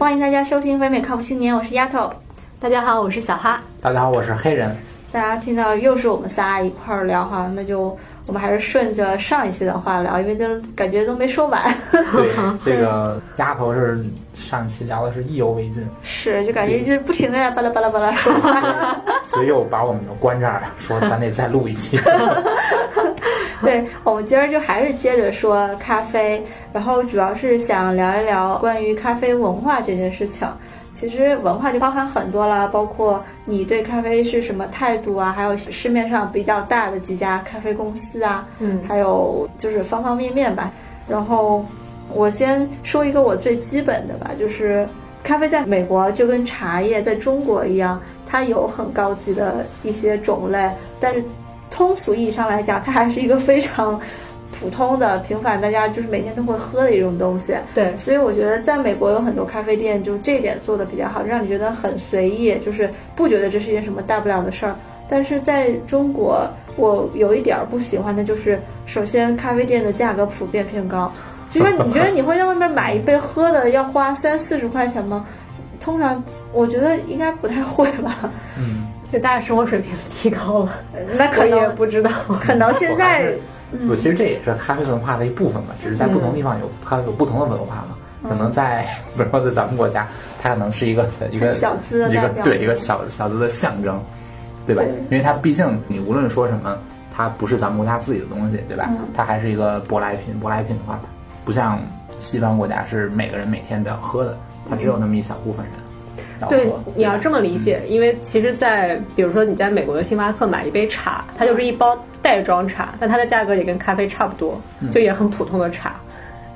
欢迎大家收听北美靠谱青年，我是丫头。大家好，我是小哈。大家好，我是黑人。大家听到又是我们仨一块儿聊哈，那就我们还是顺着上一期的话聊，因为都感觉都没说完。对，这个丫头是上一期聊的是意犹未尽，是就感觉就是不停的在巴拉巴拉巴拉说话，所以又把我们就关这儿，说咱得再录一期。对，我们今儿就还是接着说咖啡，然后主要是想聊一聊关于咖啡文化这件事情。其实文化就包含很多啦，包括你对咖啡是什么态度啊，还有市面上比较大的几家咖啡公司啊，嗯，还有就是方方面面吧。然后我先说一个我最基本的吧，就是咖啡在美国就跟茶叶在中国一样，它有很高级的一些种类，但是通俗意义上来讲，它还是一个非常。普通的、平凡，大家就是每天都会喝的一种东西。对，所以我觉得在美国有很多咖啡店，就这点做的比较好，让你觉得很随意，就是不觉得这是一件什么大不了的事儿。但是在中国，我有一点儿不喜欢的就是，首先咖啡店的价格普遍偏高，就是你觉得你会在外面买一杯喝的要花三四十块钱吗？通常我觉得应该不太会吧。嗯，就大家生活水平提高了，那可也不知道，可能现在。我，其实这也是咖啡文化的一部分嘛，只是在不同地方有它有不同的文化嘛。可能在，比如说在咱们国家，它可能是一个一个小资一个对一个小小资的象征，对吧？因为它毕竟你无论说什么，它不是咱们国家自己的东西，对吧？它还是一个舶来品，舶来品的话，不像西方国家是每个人每天都要喝的，它只有那么一小部分人。对，你要这么理解，因为其实，在比如说你在美国的星巴克买一杯茶，它就是一包袋装茶，但它的价格也跟咖啡差不多，就也很普通的茶，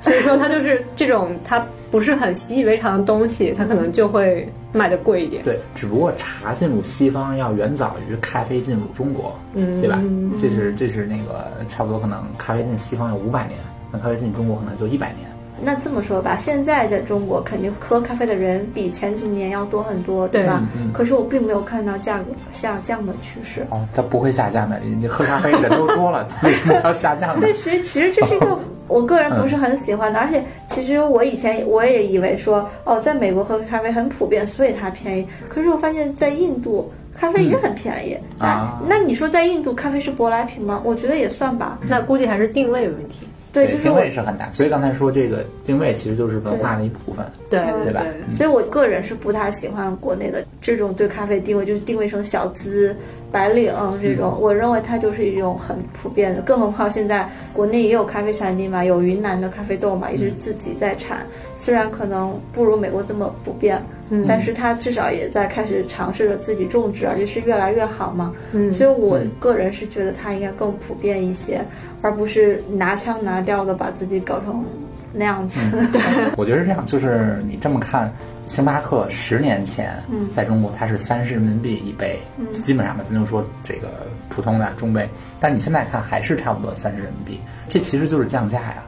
所以说它就是这种它不是很习以为常的东西，它可能就会卖的贵一点。对，只不过茶进入西方要远早于咖啡进入中国，嗯，对吧？这是这是那个差不多，可能咖啡进西方有五百年，那咖啡进中国可能就一百年。那这么说吧，现在在中国肯定喝咖啡的人比前几年要多很多，对吧？可是我并没有看到价格下降的趋势。哦，它不会下降的。你喝咖啡人都多了，为什么要下降呢？对，其实其实这是一个我个人不是很喜欢的。而且其实我以前我也以为说，哦，在美国喝咖啡很普遍，所以它便宜。可是我发现，在印度咖啡也很便宜。啊，那你说在印度咖啡是舶来品吗？我觉得也算吧。那估计还是定位问题。对，定位是很大，所以刚才说这个定位其实就是文化的一部分，对对吧？所以我个人是不太喜欢国内的这种对咖啡定位，就是定位成小资、白领这种。我认为它就是一种很普遍的，更何况现在国内也有咖啡产地嘛，有云南的咖啡豆嘛，也是自己在产，虽然可能不如美国这么普遍。但是他至少也在开始尝试着自己种植，而且是越来越好嘛。嗯，所以我个人是觉得他应该更普遍一些，而不是拿腔拿调的把自己搞成那样子。对，我觉得是这样，就是你这么看，星巴克十年前在中国它是三十人民币一杯，基本上吧，咱就说这个普通的中杯，但你现在看还是差不多三十人民币，这其实就是降价呀。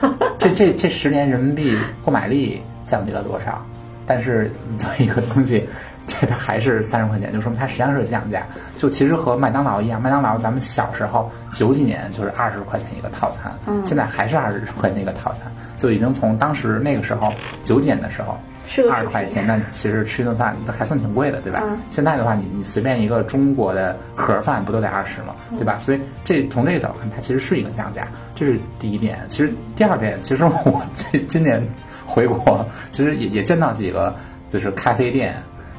这这这十年人民币购买力降低了多少？但是一个东西，这它还是三十块钱，就说明它实际上是降价。就其实和麦当劳一样，麦当劳咱们小时候九几年就是二十块钱一个套餐，现在还是二十块钱一个套餐，就已经从当时那个时候九几年的时候二十块钱，那其实吃一顿饭都还算挺贵的，对吧？现在的话，你你随便一个中国的盒饭不都得二十吗？对吧？所以这从这个角度看，它其实是一个降价，这是第一点。其实第二点，其实我这 今年。回国其实也也见到几个就是咖啡店，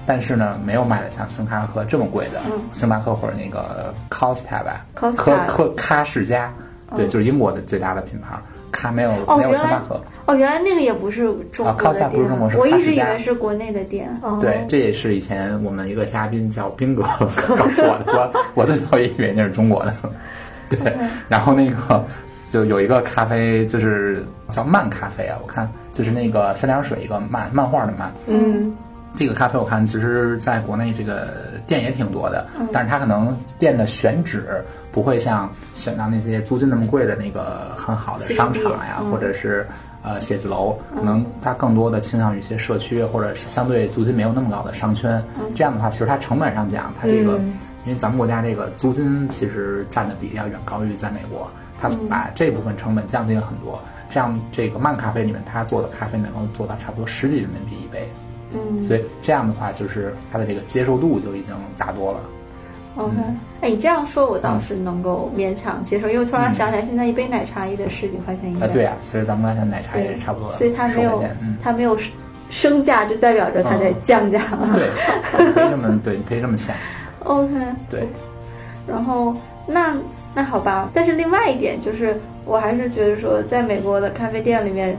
但是呢没有卖的像星巴克这么贵的，星巴克或者那个 Costa 吧，，Costa，科科卡世家，对，就是英国的最大的品牌，咖没有没有星巴克。哦，原来那个也不是中国的店，我一直以为是国内的店。对，这也是以前我们一个嘉宾叫斌哥 告诉我的，我我最早也以为那是中国的。对，然后那个就有一个咖啡，就是叫漫咖啡啊，我看。就是那个三点水一个漫漫画的漫，嗯，这个咖啡我看其实在国内这个店也挺多的，但是它可能店的选址不会像选到那些租金那么贵的那个很好的商场呀，或者是呃写字楼，可能它更多的倾向于一些社区或者是相对租金没有那么高的商圈。这样的话，其实它成本上讲，它这个因为咱们国家这个租金其实占的比例要远高于在美国，它把这部分成本降低了很多。这样这个慢咖啡里面，它做的咖啡能够做到差不多十几人民币一杯，嗯。所以这样的话，就是它的这个接受度就已经大多了。，OK，哎，你这样说，我倒是能够勉强接受，因为突然想起来，现在一杯奶茶也得十几块钱一杯。啊，对啊，其实咱们刚才奶茶也是差不多，所以它没有10块钱嗯，它没有升价，就代表着它在降价。了。对，可以这么对，你可以这么想，OK，对，然后那那好吧，但是另外一点就是，我还是觉得说，在美国的咖啡店里面，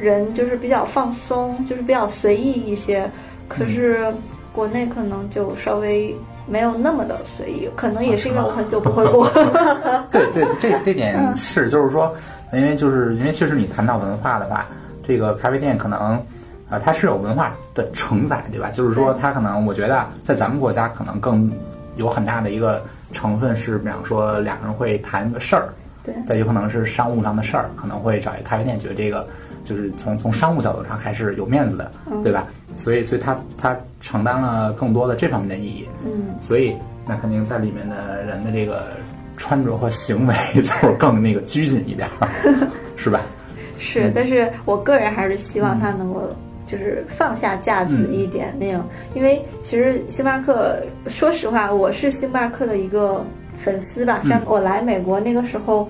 人就是比较放松，就是比较随意一些。可是国内可能就稍微没有那么的随意，可能也是因为我很久不回国。对 对，这这点是，就是说，因为就是因为确实你谈到文化的话，这个咖啡店可能啊、呃它是有文化的承载，对吧？就是说，它可能我觉得在咱们国家可能更有很大的一个成分是，比方说两个人会谈个事儿，对再有可能是商务上的事儿，可能会找一个咖啡店，觉得这个就是从从商务角度上还是有面子的，对吧？所以所以他他承担了更多的这方面的意义。嗯，所以那肯定在里面的人的这个穿着和行为 就是更那个拘谨一点儿，是吧？是，但是我个人还是希望他能够就是放下架子一点那样，因为其实星巴克，说实话，我是星巴克的一个粉丝吧。像我来美国那个时候，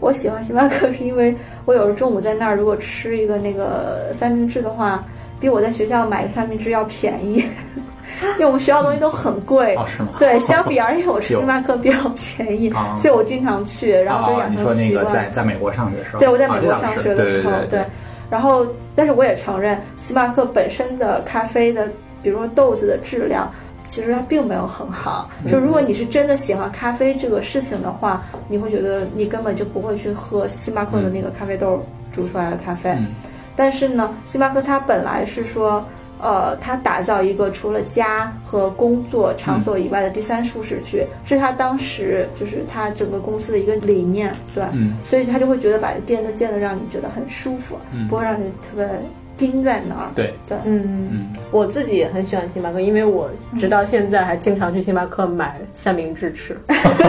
我喜欢星巴克 是因为我有时候中午在那儿如果吃一个那个三明治的话，比我在学校买个三明治要便宜，因为我们学校东西都很贵。哦，是吗？对，相比而言，我吃 星巴克比较便宜，啊所以我经常去，然后就哦，养你说那个成习惯。在在美国上学的时候，对，我在美国上学的时候，对，然后，但是我也承认，星巴克本身的咖啡的，比如说豆子的质量，其实它并没有很好。嗯就如果你是真的喜欢咖啡这个事情的话，你会觉得你根本就不会去喝星巴克的那个咖啡豆煮出来的咖啡。嗯但是呢，星巴克它本来是说。呃，他打造一个除了家和工作场所以外的第三舒适区，是他当时就是他整个公司的一个理念，对吧？嗯所以他就会觉得把店都建的让你觉得很舒服，嗯不会让你特别盯在那儿。对，对，嗯，嗯我自己也很喜欢星巴克，因为我直到现在还经常去星巴克买三明治吃。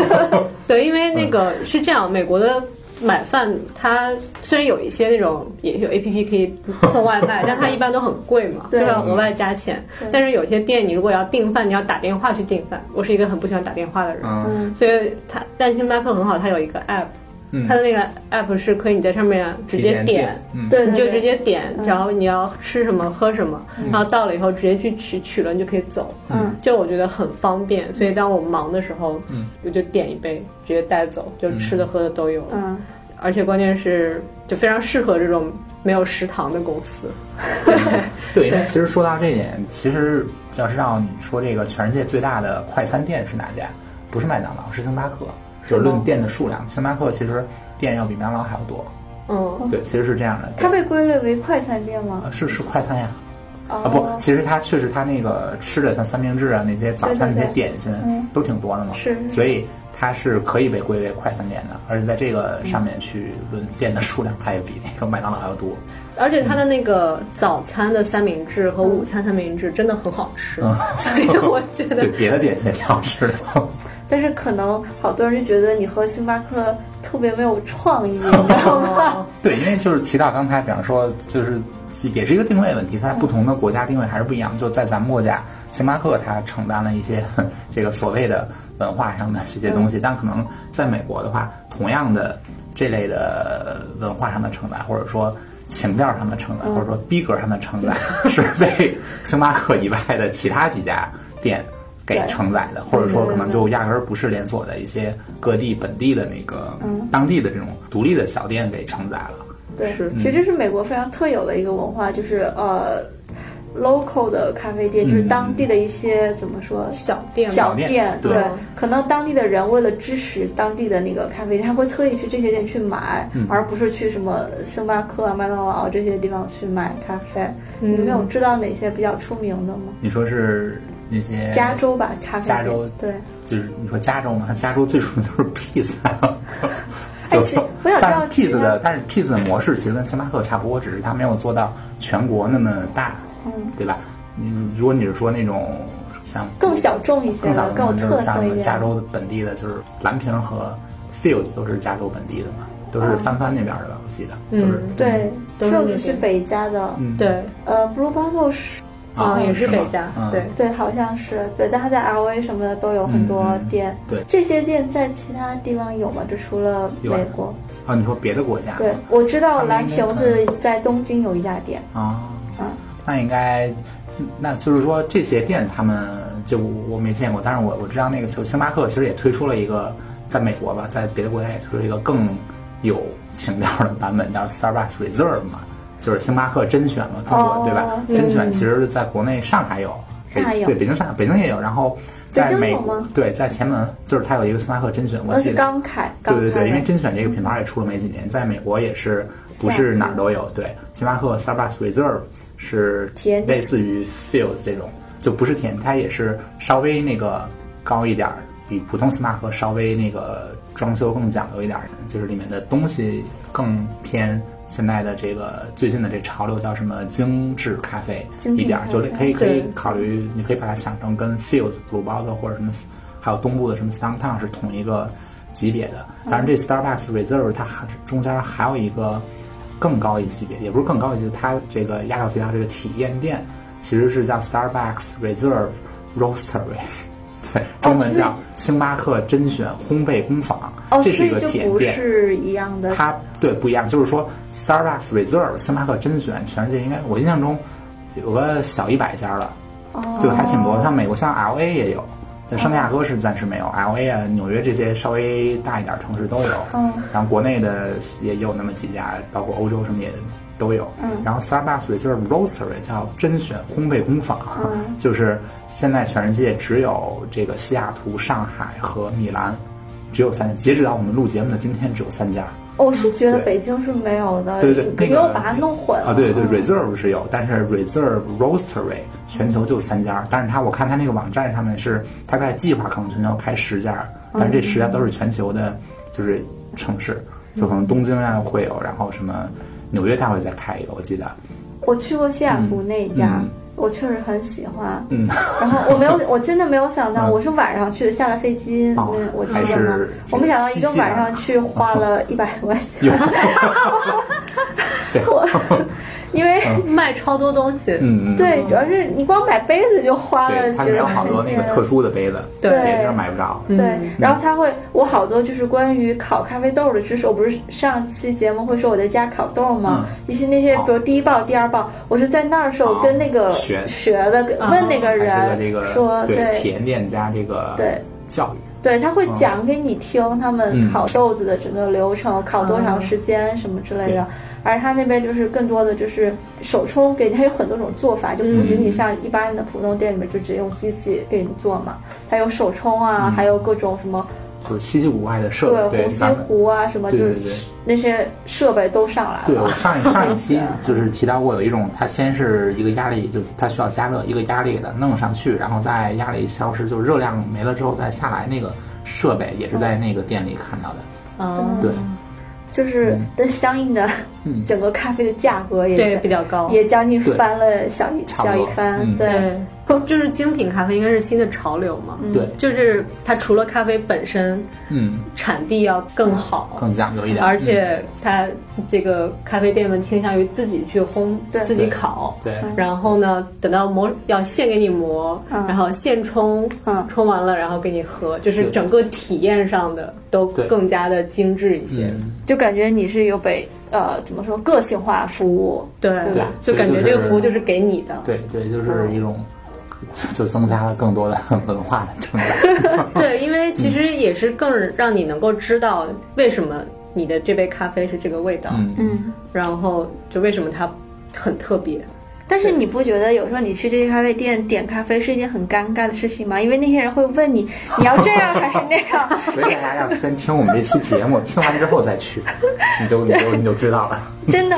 对，因为那个是这样，美国的买饭它虽然有一些那种也有 A P P 可以送外卖，但它一般都很贵嘛，就对要额外加钱。但是有些店你如果要订饭，你要打电话去订饭。我是一个很不喜欢打电话的人，所以它但星巴克很好，它有一个 app，嗯，它的那个 app 是可以你在上面直接点。嗯，对，你就直接点，嗯然后你要吃什么喝什么，然后到了以后直接去取，取了你就可以走。嗯，就我觉得很方便，所以当我忙的时候，嗯，我就点一杯直接带走，就吃的喝的都有。嗯，而且关键是就非常适合这种没有食堂的公司。对，因为其实说到这一点，其实要是让你说这个全世界最大的快餐店是哪家？不是麦当劳，是星巴克。就是论店的数量，星巴克其实店要比麦当劳还要多。嗯，对，其实是这样的。它被归类为快餐店吗？呃是是快餐呀。啊哦，不，其实它确实它那个吃的像三明治啊那些早餐那些点心嗯都挺多的嘛，是所以它是可以被归为快餐店的，而且在这个上面去论店的数量，它也比那个麦当劳还要多。而且它的那个早餐的三明治和午餐三明治真的很好吃，嗯所以我觉得对，别的点心也挺好吃的。但是可能好多人就觉得你喝星巴克特别没有创意，你知道吗？对，因为就是提到刚才，比方说，就是也是一个定位问题，它在不同的国家定位还是不一样。就在咱们国家，星巴克它承担了一些 这个所谓的文化上的这些东西，但可能在美国的话，同样的这类的文化上的承载，或者说情调上的承载，或者说逼格上的承载，是被星巴克以外的其他几家店。给承载的，或者说可能就压根儿不是连锁的一些各地本地的那个嗯。当地的这种独立的小店给承载了。对，是。其实是美国非常特有的一个文化，就是呃，local 的咖啡店，就是嗯。当地的一些怎么说？小店小店，对对，可能当地的人为了支持当地的那个咖啡店，他会特意去这些店去买，嗯。而不是去什么星巴克啊、麦当劳这些地方去买咖啡。嗯你们有知道哪些比较出名的吗？你说是那些加州吧，咖啡店加州，对。就是你说加州嘛，它加州最出名就是 哎就其我想知道但是 Pizza 他的，但是 Pizza 的模式其实跟星巴克差不多，只是它没有做到全国那么大，嗯，对吧？你如果你是说那种像更小众一些更小的，更有众就是特色一点。像加州本地的，就是蓝瓶和 Fields 都是加州本地的嘛。都是三藩那边的吧？我记得嗯都是对都是那 Fuse 边是北加的，嗯对，呃，Blue Bottle 是啊也是北家，嗯对。对，好像是对，但它在 LA 什么的都有很多店。对这些店在其他地方有吗？就除了美国？啊，你说别的国家对，我知道蓝瓶子在东京有一家店。啊，嗯，那应该，那就是说这些店他们就我没见过，但是我我知道那个就星巴克其实也推出了一个，在美国吧，在别的国家也推出一个更有情调的版本，叫 Starbucks Reserve 嘛，就是星巴克甄选嘛，中国、哦对吧？嗯甄选其实在国内上海有，北上海有对北京上海北京也有，然后在美国对在前门就是它有一个星巴克甄选，我记得。刚开，对对对，因为。甄选这个品牌也出了没几年，在美国也是不是哪儿都有。对，星巴克 Starbucks Reserve 是类似于 Fields 这种，就不是甜，它也是稍微那个高一点儿，比普通星巴克稍微那个装修更讲究一点儿，就是里面的东西更偏。现在的这个最近的这潮流叫什么精致咖啡精一点就可以可以考虑，你可以把它想成跟 Fields、Blue Bottle 或者什么，还有东部的什么 Downtown 是同一个级别的。当然，这 Starbucks Reserve 它还是中间还有一个更高一级别，也不是更高一级别，它这个压倒提到这个体验店其实是叫 Starbucks Reserve Roastery，对，中文叫星巴克甄选烘焙工坊，哦，这是一个所以就不体验店。是一样的。它对不一样，就是说 Starbucks Reserve 星巴克甄选，全世界应该我印象中有个小一百家了，哦对，还挺多。像美国，像 L A 也有，但圣地亚哥是暂时没有，L A 啊、纽约这些稍微大一点城市都有。嗯然后国内的也有那么几家，包括欧洲什么也都有。嗯然后 Starbucks Reserve Roastery 叫甄选烘焙工坊，嗯 就是现在全世界只有这个西雅图、上海和米兰，只有三家。截止到我们录节目的今天，只有三家。我是觉得北京是没有的，对对那个你又把它弄混了。啊，对对嗯，Reserve 是有，但是 Reserve Roastery 全球就三家，但是它我看它那个网站上面是大概计划可能全球开十家，但是这十家都是全球的，就是城市，就可能东京啊会有，然后什么纽约它会再开一个，我记得，我去过西雅图那一家，嗯。我确实很喜欢。嗯，然后我没有，我真的没有想到，嗯。我是晚上去的，下了飞机，哦那我去还了。嘛是我没想到一个晚上去花了一百多块钱，有，对，因为卖超多东西，嗯嗯，对，主要是你光买杯子就花了对，它几十里面有好多那个特殊的杯子，对别地方买不着，对，然后他会，我好多就是关于烤咖啡豆的知识。我不是上期节目会说我在家烤豆吗？就是那些，比如第一爆、第二爆，我是在那儿的时候哦跟那个学学的，问那个人说，对体对验店加这个对教育。对，他会讲给你听他们嗯烤豆子的整个流程，烤多长时间什么之类的。而他那边就是更多的就是手冲给你，它有很多种做法，就不仅仅像一般的普通店里面就只用机器给你做嘛，它有手冲啊，还有各种什么就是稀奇古怪的设备，对，红吸壶啊什么，就是那些设备都上来了。对。上一上一期 就是提到过，有一种它先是一个压力，就它需要加热，一个压力给它弄上去，然后再压力消失，就是热量没了之后再下来，那个设备也是在那个店里看到的。嗯，对，就是的相应的嗯。整个咖啡的价格也对，比较高。也将近翻了小一小一番，嗯。对，对，就是精品咖啡应该是新的潮流嘛。对，就是它除了咖啡本身嗯，产地要更好，更讲究一点，而且它这个咖啡店们倾向于自己去烘对、自己烤。对然后呢，等到磨要现给你磨，嗯然后现冲，嗯冲完了然后给你喝，就是整个体验上的都更加的精致一些。嗯，就感觉你是有被呃怎么说个性化服务，对对吧就感觉这个服务就是给你的。对对，就是一种，就增加了更多的文化的成长。对，因为其实也是更让你能够知道为什么你的这杯咖啡是这个味道，嗯，嗯。然后就为什么它很特别。但是你不觉得有时候你去这些咖啡店点咖啡是一件很尴尬的事情吗？因为那些人会问你，你要这样还是那样？所以大家要先听我们这期节目，听完之后再去，你就你就你就知道了。真的，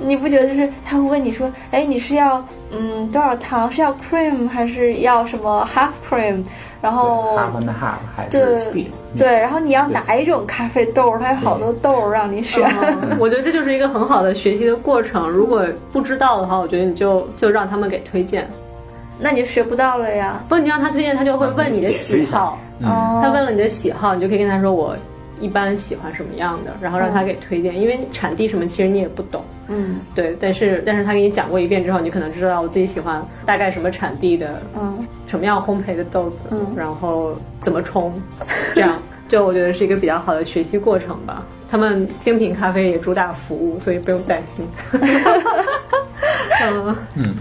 你不觉得就是他会问你说，哎，你是要嗯多少糖？是要 cream 还是要什么 half cream？然后 half and half 还是对对，然后你要哪一种咖啡豆？它有好多豆让你选。嗯 我觉得这就是一个很好的学习的过程。如果不知道的话，我觉得你就就让他们给推荐。那你就学不到了呀。不，你让他推荐，他就会问你的喜好。他问了你的喜好，你就可以跟他说我一般喜欢什么样的，然后让他给推荐，因为产地什么其实你也不懂。嗯对，但是但是他给你讲过一遍之后，你可能知道我自己喜欢大概什么产地的，嗯什么样烘焙的豆子，嗯然后怎么冲，这样 就我觉得是一个比较好的学习过程吧。他们精品咖啡也主打服务，所以不用担心。嗯嗯，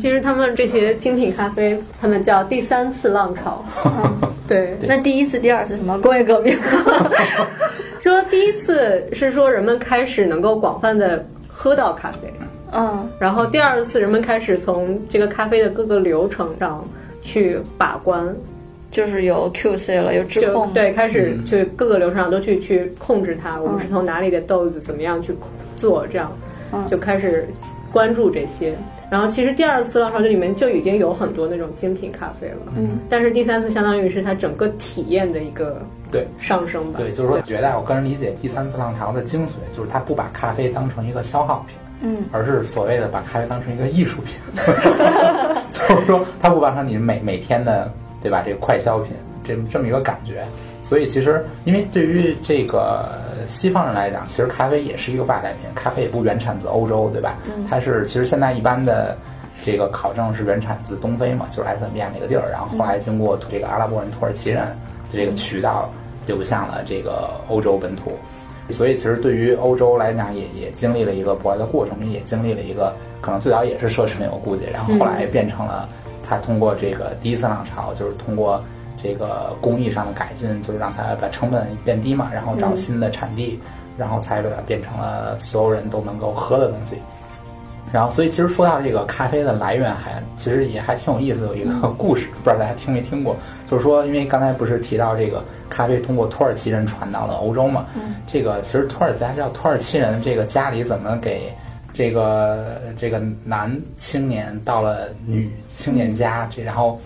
其实他们这些精品咖啡，他们叫第三次浪潮。对，那第一次、第二次什么工业革命？说第一次是说人们开始能够广泛的喝到咖啡，嗯然后第二次人们开始从这个咖啡的各个流程上去把关，就是有 QC 了，有质就控。对，开始去各个流程上都去去控制它。我们是从哪里的豆子怎么样去做，这样嗯就开始关注这些。然后其实第二次浪潮这里面就已经有很多那种精品咖啡了，嗯，但是第三次相当于是它整个体验的一个对。上升吧。对，就是说，觉得我个人理解第三次浪潮的精髓，就是它不把咖啡当成一个消耗品，嗯，而是所谓的把咖啡当成一个艺术品，就是说它不把成你每每天的对吧这个快消品这这么一个感觉。所以其实，因为对于这个西方人来讲，其实咖啡也是一个外来品，咖啡也不原产自欧洲，对吧？它是其实现在一般的这个考证是原产自东非嘛，就是埃塞俄比亚那个地儿，然后后来经过这个阿拉伯人、土耳其人的这个渠道流向了这个欧洲本土。所以其实对于欧洲来讲也，也经历了一个博爱的过程，也经历了一个可能最早也是奢侈品，我估计，然后后来变成了它通过这个第一次浪潮，就是通过这个工艺上的改进，就是让它把成本变低嘛，然后找新的产地，然后才把它变成了所有人都能够喝的东西。然后，所以其实说到这个咖啡的来源还，其实也还挺有意思，有一个 故事，不知道大家听没听过？就是说，因为刚才不是提到这个咖啡通过土耳其人传到了欧洲嘛？嗯，这个其实土耳其大家知道，土耳其人这个家里怎么给这个这个男青年到了女青年家，这然后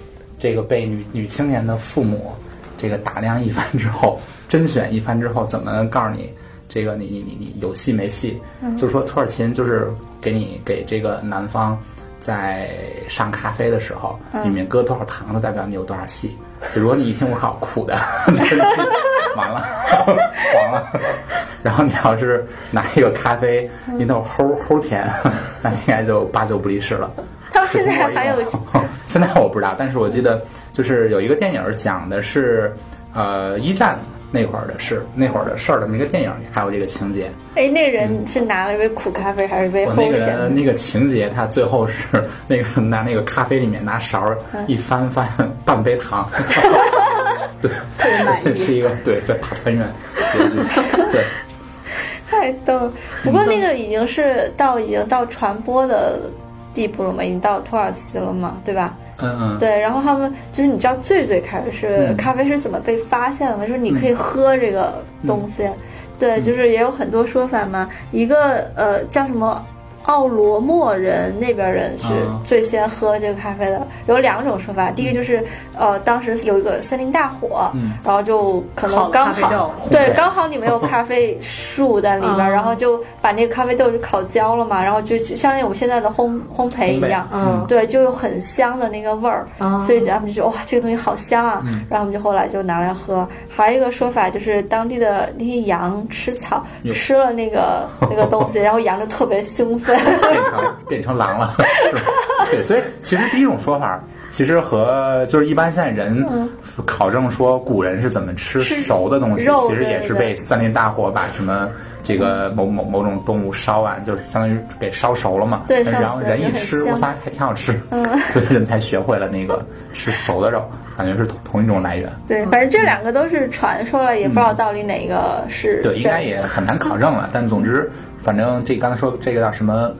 这个被女女青年的父母这个打量一番之后，甄选一番之后，怎么告诉你？这个你你你你有戏没戏？就是说土耳其人就是给你给这个男方在上咖啡的时候，里面搁多少糖，就代表你有多少戏。就如果你一听我靠苦的，就是完了黄了。然后你要是拿一个咖啡，你那种齁齁甜，那应该就八九不离十了。现在还有 现在我不知道，但是我记得就是有一个电影讲的是呃一战那会儿的事，那会儿的事儿的那个电影里还有这个情节。哎，那人是拿了一杯苦咖啡还是一杯我那个齁甜？人那个情节，他最后是那个拿那个咖啡里面拿勺儿一翻，发现半杯糖。对，是一个对一个大团圆结局。对，太逗。不过那个已经是到已经到传播的地步了嘛，已经到土耳其了嘛，对吧？嗯嗯，对，然后他们就是你知道最最开始咖啡是怎么被发现的吗？就是你可以喝这个东西，对，就是也有很多说法嘛。一个呃叫什么奥罗莫人那边人是啊最先喝这个咖啡的，有两种说法。第一个就是呃当时有一个森林大火，嗯然后就可能刚好对刚好你没有咖啡树在里边，嗯 然后就把那个咖啡豆就烤焦了嘛，然后就就相当于我们现在的烘烘焙一样。嗯对，就有很香的那个味儿，啊所以他们就觉得哇，这个东西好香啊，嗯然后我们就后来就拿来喝。还有一个说法就是当地的那些羊吃草，吃了那个那个东西，然后羊就特别兴奋。变成变成狼了？对，所以其实第一种说法，其实和就是一般现在人考证说古人是怎么吃吃熟的东西，其实也是被森林大火把什么。这个某某某种动物烧完，就是相当于给烧熟了嘛。对然后人一吃，香我操，还挺好吃。嗯，所以人才学会了那个吃熟的肉，感觉是同同一种来源。对，反正这两个都是传说了，也不知道到底哪个是对，应该也很难考证了。但总之，反正这刚才说这个叫什么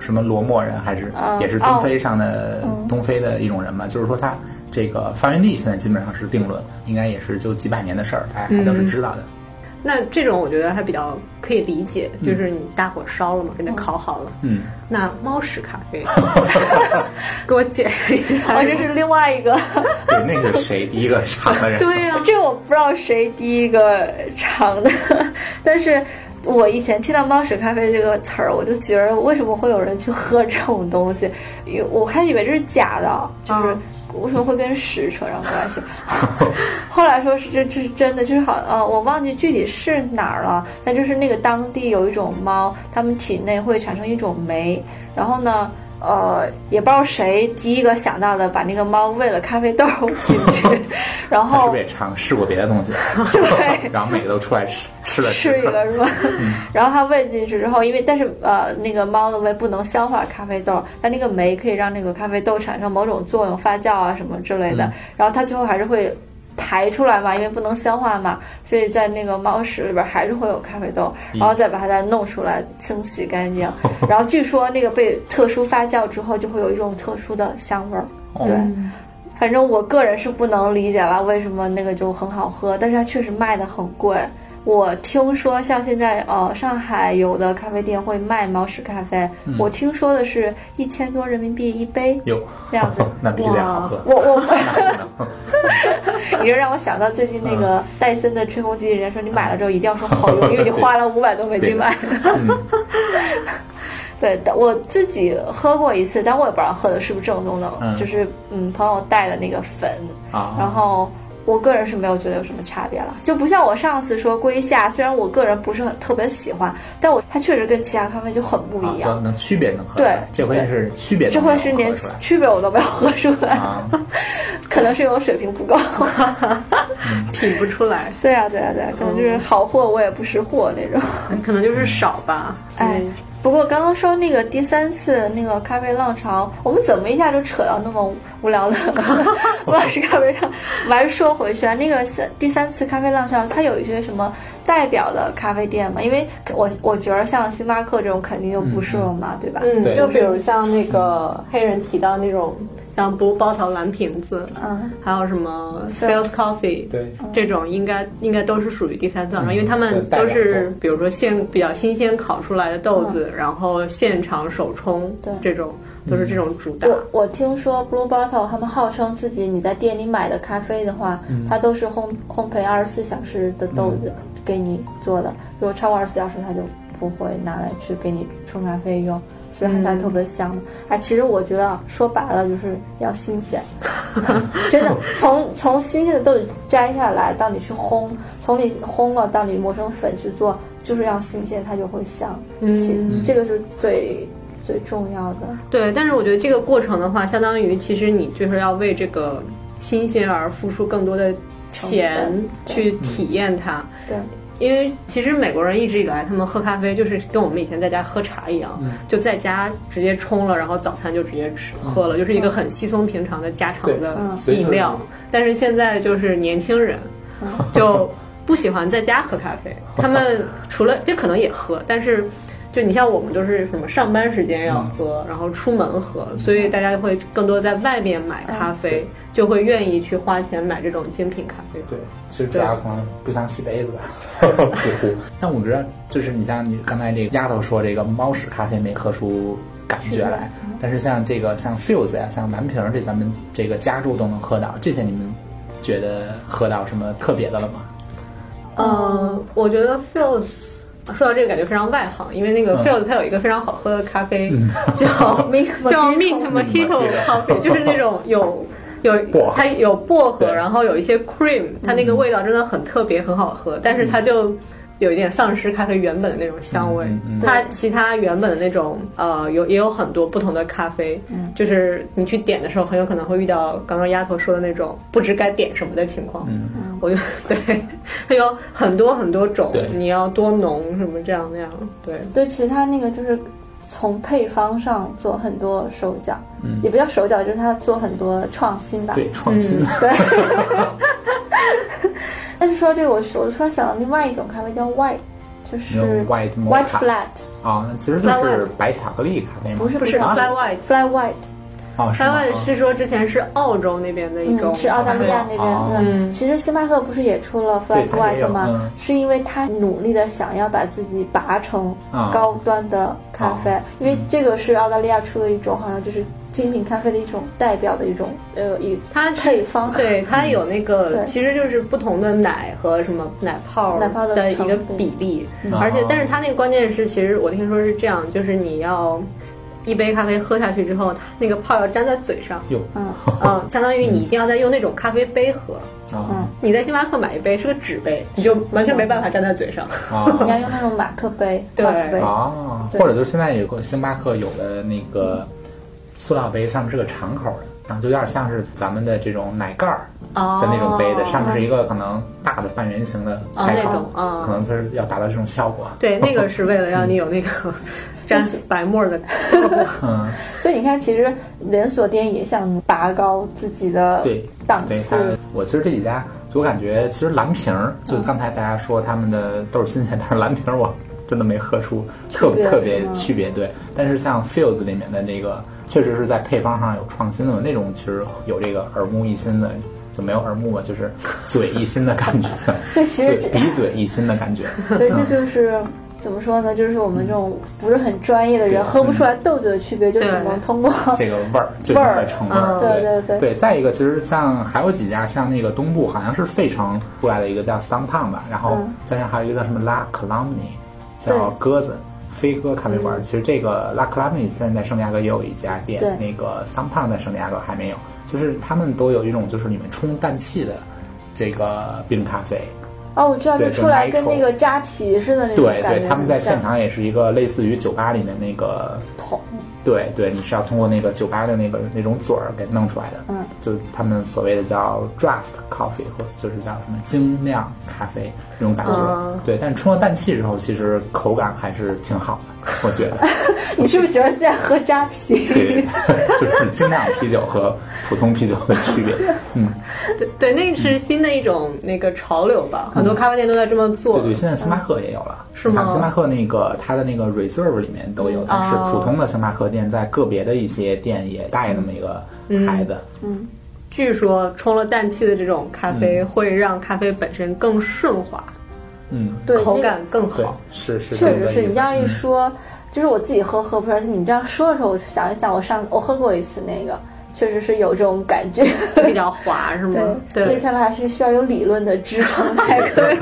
什么罗莫人，还是、嗯也是东非上的、东非的一种人嘛，就是说他这个发源地现在基本上是定论，应该也是就几百年的事儿，大家还都是知道的。那这种我觉得还比较可以理解，就是你大火烧了嘛，给它烤好了。嗯，那猫屎咖啡，给我解释一下。哦，这是另外一个，对，那个是谁第一个尝的人？对呀、这个我不知道谁第一个尝的，但是我以前听到“猫屎咖啡”这个词儿，我就觉得为什么会有人去喝这种东西？因为我还以为这是假的，就是嗯为什么会跟屎扯上关系？后来说是这这是真的，就是好呃，我忘记具体是哪儿了，但就是那个当地有一种猫，它们体内会产生一种酶，然后呢。呃，也不知道谁第一个想到的，把那个猫喂了咖啡豆进去，然后是后不是也尝试过别的东西？对，然后每个都出来吃吃了吃一个是吧？然后它喂进去之后，因为但是呃，那个猫的胃不能消化咖啡豆，但那个酶可以让那个咖啡豆产生某种作用，发酵啊什么之类的。然后它最后还是会排出来嘛，因为不能消化嘛，所以在那个猫屎里边还是会有咖啡豆，然后再把它再弄出来清洗干净。然后据说那个被特殊发酵之后，就会有一种特殊的香味儿。哦对，反正我个人是不能理解了，为什么那个就很好喝，但是它确实卖的很贵。我听说像现在呃上海有的咖啡店会卖猫屎咖啡，我听说的是一千多人民币一杯有那样子。那必须得好喝。我我，那不能 你就让我想到最近那个戴森的吹风机，人家说你买了之后一定要说好用，因为你花了五百多美金买的。嗯。对，我自己喝过一次，但我也不知道喝的是不是正宗的，嗯。就是嗯朋友带的那个粉，啊，然后我个人是没有觉得有什么差别了，就不像我上次说龟夏，虽然我个人不是很特别喜欢，但我它确实跟其他咖啡就很不一啊，样。就能区别能喝出对，这回是区别这能回是连区别我都没有喝出来，啊，可能是因为我水平不够。品不出来，对啊，对啊，对啊，可能就是好货我也不识货那种。可能就是少吧。哎嗯，不过刚刚说那个第三次那个咖啡浪潮，我们怎么一下就扯到那么无聊的 不是咖啡上？我还是说回去啊，那个三第三次咖啡浪潮，它有一些什么代表的咖啡店嘛？因为我我觉得像星巴克这种肯定就不是了嘛，对吧？嗯，就比如像那个黑人提到那种，像 Blue Bottle 蓝瓶子，嗯，还有什么 Coffee，对，这种应该应该都是属于第三次浪潮，因为他们都是比如说现比较新鲜烤出来的豆子，然后现场手冲，对。这种都是这种主打。我我听说 Blue Bottle 他们号称自己你在店里买的咖啡的话，它都是烘烘焙二十四小时的豆子给你做的，如果超过二十四小时，它就不会拿来去给你冲咖啡用。所以它才特别香。哎，其实我觉得说白了就是要新鲜，真的从从新鲜的豆子摘下来到你去烘，从你烘了到你磨成粉去做，就是要新鲜，它就会香。嗯这个是最最重要的。对，但是我觉得这个过程的话，相当于其实你就是要为这个新鲜而付出更多的钱去体验它。对。因为其实美国人一直以来，他们喝咖啡就是跟我们以前在家喝茶一样，就在家直接冲了，然后早餐就直接吃喝了，就是一个很稀松平常的家常的饮料。但是现在就是年轻人就不喜欢在家喝咖啡，他们除了这可能也喝，但是。就你像我们都是什么上班时间要喝，然后出门喝，所以大家会更多在外面买咖啡，就会愿意去花钱买这种精品咖啡。对，其实主要可能不想洗杯子吧，几乎。但我觉得就是你像你刚才这个丫头说这个猫屎咖啡没喝出感觉来，但是像这个像 Fuse 呀，像蓝瓶儿这咱们这个家住都能喝到，这些你们觉得喝到什么特别的了吗？嗯，我觉得 Fuse。说到这个，感觉非常外行，因为那个 Field 它有一个非常好喝的咖啡，叫 Mint 叫 Mint Mojito Coffee，就是那种有有它有薄荷，然后有一些 cream，它那个味道真的很特别，很好喝，但是它就。有一点丧失咖啡原本的那种香味，它其他原本的那种呃有也有很多不同的咖啡，就是你去点的时候很有可能会遇到刚刚丫头说的那种不知该点什么的情况。嗯，我就 对，它有很多很多种，你要多浓什么这样那样，对。对，其实它那个就是从配方上做很多手脚，嗯，也不叫手脚，就是它做很多创新吧，对，创新，嗯、对。但是说这个，我我突然想到另外一种咖啡叫 white，就是 white white flat 啊，其实就是白巧克力咖啡吗？不是不是 flat white，flat white。哦，flat white 是说之前是澳洲那边的一种，嗯、是澳大利亚那边的。嗯，其实星巴克不是也出了 flat white 吗？嗯、是因为他努力的想要把自己拔成高端的咖啡，啊、因为这个是澳大利亚出的一种，好像就是。精品咖啡的一种代表的一种呃一它配方，对 它有那个其实就是不同的奶和什么奶泡奶泡的一个比例，而且但是它那个关键是其实我听说是这样，就是你要一杯咖啡喝下去之后，它那个泡要粘在嘴上，有，嗯嗯，相当于你一定要再用那种咖啡杯喝。嗯你在星巴克买一杯是个纸杯，你就完全没办法粘在嘴上。你要啊用那种马克杯，对啊！或者就是现在有个星巴克有的那个塑料杯，上面是个敞口的，然后就有点像是咱们的这种奶盖儿哦的那种杯子，上面是一个可能大的半圆形的开口，种嗯可能就是要达到这种效果。对，那个是为了让你有那个沾白沫的效果。嗯，所以你看，其实连锁店也想拔高自己的对档次。我其实这几家，我感觉其实蓝瓶儿，就嗯刚才大家说他们的都是新鲜，但是蓝瓶儿我真的没喝出特别特别区别。对，但是像 Fields 里面的那个，确实是在配方上有创新的，那种其实有这个耳目一新的。就没有耳目吧，就是嘴一新的感觉，对其实鼻嘴一新的感觉。对，这就是怎么说呢？就是我们这种不是很专业的人喝不出来豆子的区别，就只能通过这个味儿，最终的成味儿。嗯对对对对再一个，其实像还有几家，像那个东部好像是费城出来的一个叫桑胖吧，然后嗯再像还有一个叫什么拉克拉姆尼，叫鸽子。飞哥咖啡馆，其实这个拉克拉姆尼现在在圣地亚哥也有一家店，那个桑胖在圣地亚哥还没有，就是他们都有一种就是里面充氮气的这个冰咖啡，哦，我知道，就对出来就跟那个扎啤似的那种对对，他们在现场也是一个类似于酒吧里面那个桶，对对，你是要通过那个酒吧的那个那种嘴儿给弄出来的，嗯，就他们所谓的叫 draft coffee，或者就是叫什么精酿咖啡那种感觉，嗯对。但是充了氮气之后，其实口感还是挺好的，我觉得。你是不是觉得现在喝扎啤？对，就是精酿啤酒和普通啤酒的区别。嗯，对对，那是新的一种那个潮流吧，很多咖啡店都在这么做对。对，现在星巴克也有了，是吗星巴克那个它的那个 reserve 里面都有，但是哦普通的星巴克店在个别的一些店也带那么一个牌子。嗯据说冲了氮气的这种咖啡会让咖啡本身更顺滑，嗯，对，口感更好。，是是确实是你这样一嗯说，就是我自己喝喝不出来。你们这样说的时候，我想一想，我上我喝过一次那个，确实是有这种感觉。比较滑，是吗？对，所以看来还是需要有理论的支撑才 对，可以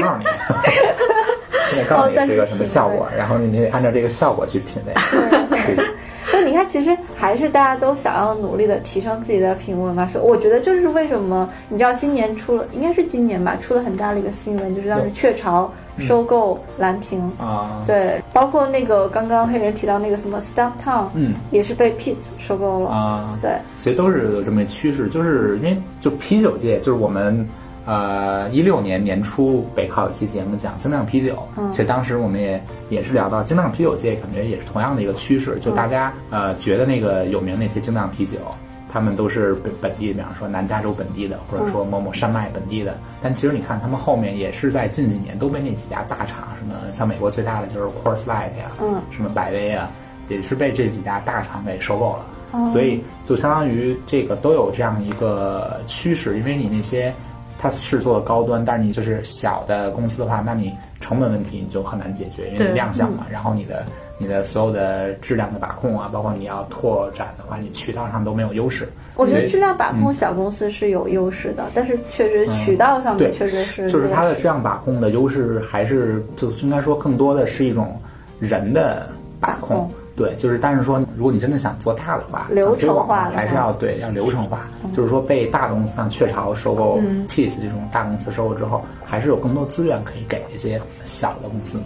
现在。告诉你，现在告诉你是个什么效果，然后你得按照这个效果去品味。对所以 你看，其实还是大家都想要努力的提升自己的品味嘛。说，我觉得这是为什么？你知道今年出了，应该是今年吧，出了很大的一个新闻，就是当时雀巢收购蓝屏。啊，对，包括那个刚刚黑人提到那个什么 Stop Town，嗯也是被 Peet's 收购了。啊，对，所以都是有这么一趋势，就是因为就啤酒界，就是我们呃一六年年初北靠有一期节目讲精酿啤酒，嗯其实当时我们也也是聊到精酿啤酒界，感觉也是同样的一个趋势，就大家呃觉得那个有名那些精酿啤酒。他们都是本本地，比方说南加州本地的，或者说某某山脉本地的。但其实你看，他们后面也是在近几年都被那几家大厂，什么像美国最大的就是 Coors Light 呀，嗯什么百威啊，也是被这几家大厂给收购了。哦所以就相当于这个都有这样一个趋势，因为你那些它是做的高端，但是你就是小的公司的话，那你成本问题你就很难解决，因为你量项嘛，然后你的你的所有的质量的把控啊，包括你要拓展的话，你渠道上都没有优势。我觉得质量把控小公司是有优势的，但是确实渠道上面，确实是就是它的质量把控的优势，还是就应该说更多的是一种人的把控。把控对，就是但是说，如果你真的想做大的话，流程化还是要对要流程化。就是说，被大公司像雀巢收购、Peace 这种大公司收购之后，还是有更多资源可以给一些小的公司嘛。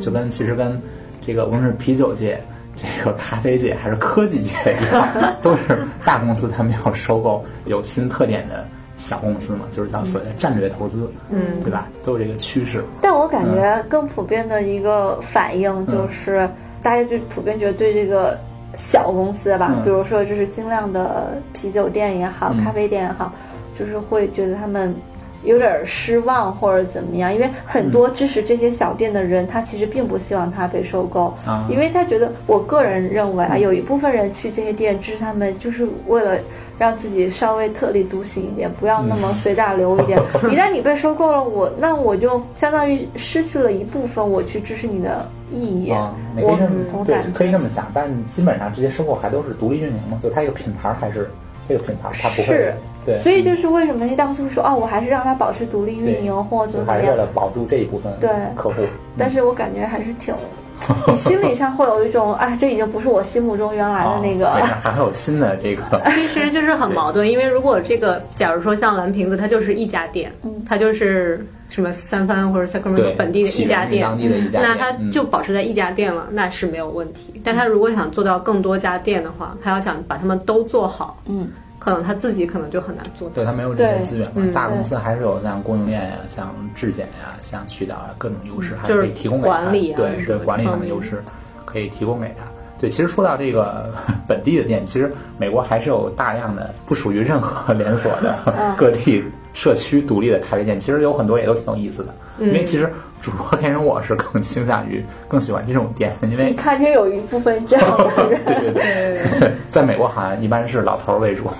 就跟其实跟这个无论是啤酒界。这个咖啡界还是科技界一样，都是大公司，他们要收购有新特点的小公司嘛，就是叫所谓的战略投资，嗯，对吧？都有这个趋势。但我感觉更普遍的一个反应就是，大家就普遍觉得对这个小公司吧，嗯比如说就是精酿的啤酒店也好，嗯咖啡店也好，就是会觉得他们。有点失望或者怎么样，因为很多支持这些小店的人，他其实并不希望它被收购，啊因为他觉得，我个人认为啊，有一部分人去这些店支持他们，就是为了让自己稍微特立独行一点，不要那么随大流一点。一旦你被收购了，我那我就相当于失去了一部分我去支持你的意义。我对我感，可以这么想，但基本上这些收购还都是独立运营嘛，就它一个品牌还是这个品牌，它不会是，对，所以就是为什么那些大公司会说，哦，我还是让他保持独立运营或者怎就还是为么怎么样。了保住这一部分对客户。但是我感觉还是挺你心理上会有一种，啊，这已经不是我心目中原来的那个。还会有新的这个。其实就是很矛盾，因为如果这个，假如说像蓝瓶子，它就是一家店，它就是什么三藩或者 Sacramento 本地的一家店，当地的一家，那它就保持在一家店了，那是没有问题。但它如果想做到更多家店的话，它要想把他们都做好，嗯。可能他自己可能就很难做，对他没有这些资源嘛。大公司还是有像供应链呀、像质检呀、像渠道啊各种优势，还可以提供给他。对对，管理上的优势可以提供给他。对，其实说到这个 本地的店，其实美国还是有大量的不属于任何 连锁的各地社区独立的咖啡店，其实有很多也都挺有意思的。因为其实主播天生我是更倾向于更喜欢这种店，因为你看见有一部分这样的人，对对对，在美国好像一般是老头为主，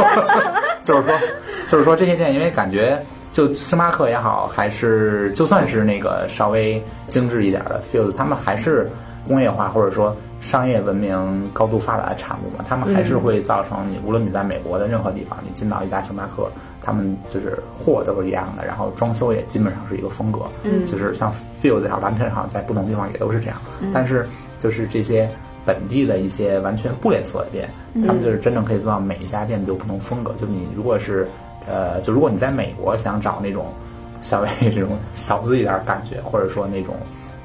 就是说，就是说这些店，因为感觉就星巴克也好，还是就算是那个稍微精致一点的 Fuse，他们还是工业化或者说商业文明高度发达的产物嘛，他们还是会造成你无论你在美国的任何地方，你进到一家星巴克。他们就是货都是一样的，然后装修也基本上是一个风格，嗯，就是像 Feel 这条蓝片上，在不同地方也都是这样。但是就是这些本地的一些完全不连锁的店，他们就是真正可以做到每一家店都有不同风格。就你如果是呃，就如果你在美国想找那种稍微这种小资一点感觉，或者说那种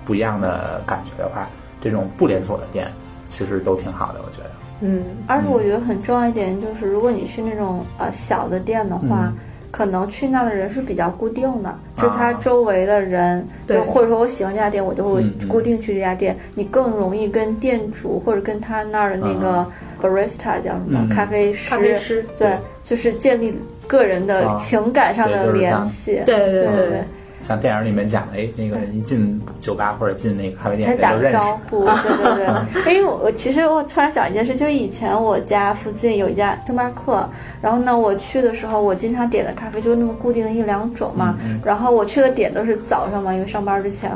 不一样的感觉的话，这种不连锁的店其实都挺好的，我觉得。嗯，而且我觉得很重要一点就是，如果你去那种呃小的店的话，可能去那的人是比较固定的，就是他周围的人，对，或者说我喜欢这家店，我就会固定去这家店。你更容易跟店主或者跟他那儿的那个 barista 叫什么咖啡师，咖啡师，对，就是建立个人的情感上的联系，对对对。对。像电影里面讲的，哎，那个人一进酒吧或者进那个咖啡店，才打个招呼，对对对。因为我其实我突然想一件事，就是以前我家附近有一家星巴克，然后呢，我去的时候，我经常点的咖啡就是那么固定的一两种嘛。然后我去的点都是早上嘛，因为上班之前。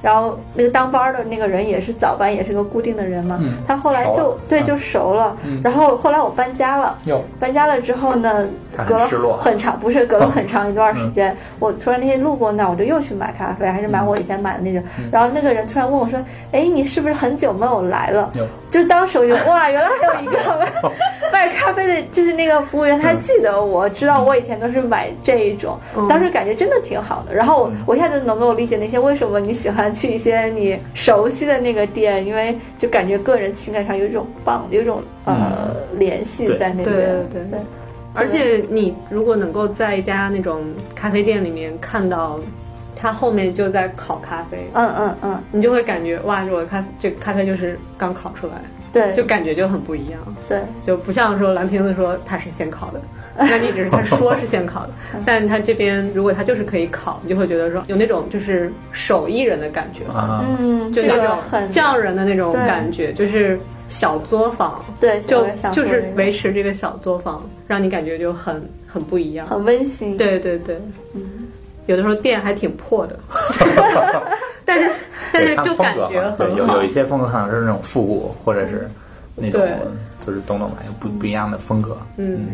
然后那个当班的那个人也是早班，也是个固定的人嘛。他后来就对就熟了。然后后来我搬家了，搬家了之后呢，隔了很长，不是隔了很长一段时间，我突然那天路过那。我就又去买咖啡，还是买我以前买的那种。然后那个人突然问我说：“哎，你是不是很久没有来了？”就当时我就 哇，原来还有一个卖咖啡的，就是那个服务员，他记得我，知道我以前都是买这一种。当时感觉真的挺好的。然后我我现在就能够理解那些为什么你喜欢去一些你熟悉的那个店，因为就感觉个人情感上有一种棒，有一种呃联系在那边。对对对。而且你如果能够在一家那种咖啡店里面看到，他后面就在烤咖啡，嗯嗯嗯，你就会感觉哇，我咖这咖啡就是刚烤出来，对，就感觉就很不一样，对，就不像说蓝瓶子说它是现烤的，那你只是他说是现烤的，但他这边如果他就是可以烤，你就会觉得说有那种就是手艺人的感觉，嗯，就那种匠人的那种感觉，就是。小作坊，对，就就是维持这个小作坊，让你感觉就很很不一样，很温馨。对对对，嗯，有的时候店还挺破的，但是但是就感觉很好。有有一些风格可能是那种复古，或者是那种就是懂懂吧，不不一样的风格。嗯，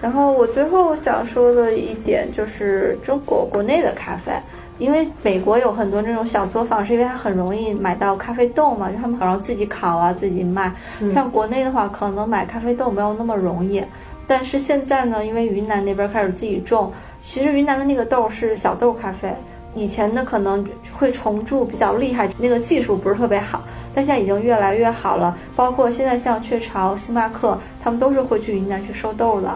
然后我最后想说的一点就是中国国内的咖啡。因为美国有很多那种小作坊，是因为它很容易买到咖啡豆嘛，就他们很容易自己烤啊，自己卖。像国内的话，可能买咖啡豆没有那么容易。但是现在呢，因为云南那边开始自己种，其实云南的那个豆是小豆咖啡，以前呢可能会虫蛀比较厉害，那个技术不是特别好，但现在已经越来越好了。包括现在像雀巢、星巴克，他们都是会去云南去收豆的。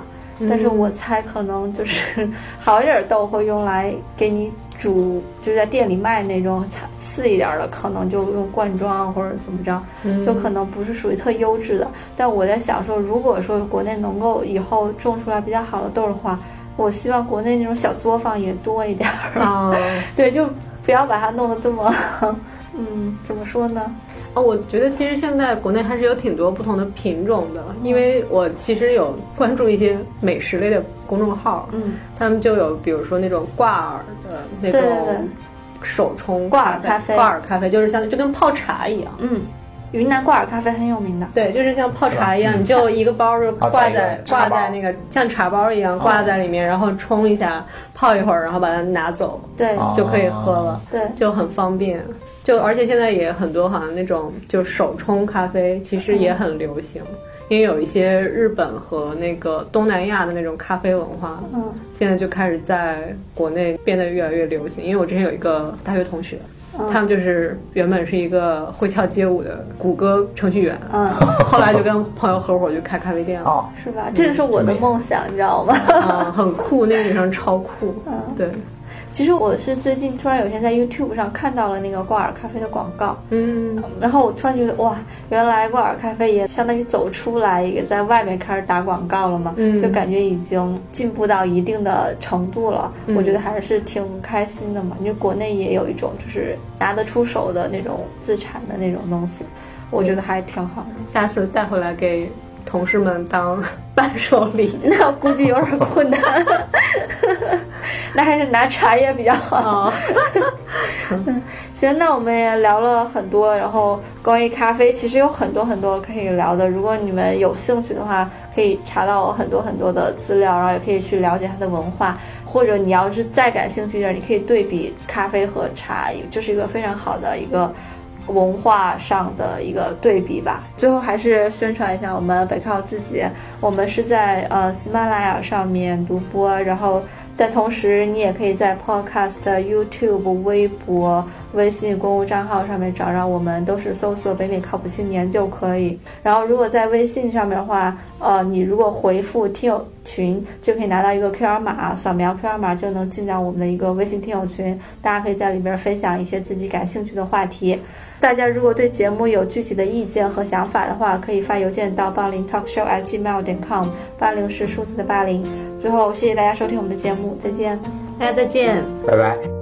但是我猜可能就是好一点豆会用来给你。煮就在店里卖那种次一点的，可能就用罐装或者怎么着，就可能不是属于特优质的。但我在想说，如果说国内能够以后种出来比较好的豆的话，我希望国内那种小作坊也多一点儿。对，就不要把它弄得这么，嗯，怎么说呢？哦，我觉得其实现在国内还是有挺多不同的品种的，因为我其实有关注一些美食类的公众号，嗯，他们就有比如说那种挂耳的那种手冲挂耳咖啡，挂耳咖啡就是像就跟泡茶一样，嗯，云南挂耳咖啡很有名的。对，就是像泡茶一样，你就一个包就挂在挂在那个像茶包一样挂在里面，然后冲一下，泡一会儿，然后把它拿走对、哦就可以喝了，对，就很方便。就而且现在也很多好像那种就手冲咖啡，其实也很流行。因为有一些日本和那个东南亚的那种咖啡文化，嗯现在就开始在国内变得越来越流行。因为我之前有一个大学同学，嗯他们就是原本是一个会跳街舞的谷歌程序员，嗯，后来就跟朋友合伙就开咖啡店了。哦，是吧？这是我的梦想，你知道吗？嗯，很酷，那个女生超酷。嗯对，其实我是最近突然有一天在 YouTube 上看到了那个挂耳咖啡的广告，嗯，然后我突然觉得哇，原来挂耳咖啡也相当于走出来，也在外面开始打广告了嘛，嗯就感觉已经进步到一定的程度了。嗯我觉得还是挺开心的嘛，因为国内也有一种就是拿得出手的那种自产的那种东西，我觉得还挺好的。下次带回来给同事们当伴手礼。那估计有点困难，那还是拿茶叶比较好。啊，行，那我们也聊了很多，然后关于咖啡，其实有很多很多可以聊的。如果你们有兴趣的话，可以查到很多很多的资料，然后也可以去了解它的文化。或者你要是再感兴趣一点，你可以对比咖啡和茶，这是一个非常好的一个文化上的一个对比吧。最后还是宣传一下我们北靠自己，我们是在呃喜马拉雅上面独播，然后。但同时，你也可以在 Podcast、YouTube、微博、微信公共账号上面找到我们，都是搜索“北美靠谱青年”就可以。然后，如果在微信上面的话，呃，你如果回复“听友群”，就可以拿到一个 QR 码，扫描 QR 码就能进到我们的一个微信听友群，大家可以在里边分享一些自己感兴趣的话题。大家如果对节目有具体的意见和想法的话，可以发邮件到八零 talkshow at gmail 点 com，八零是数字的八零。最后，谢谢大家收听我们的节目，再见。大家再见。拜拜。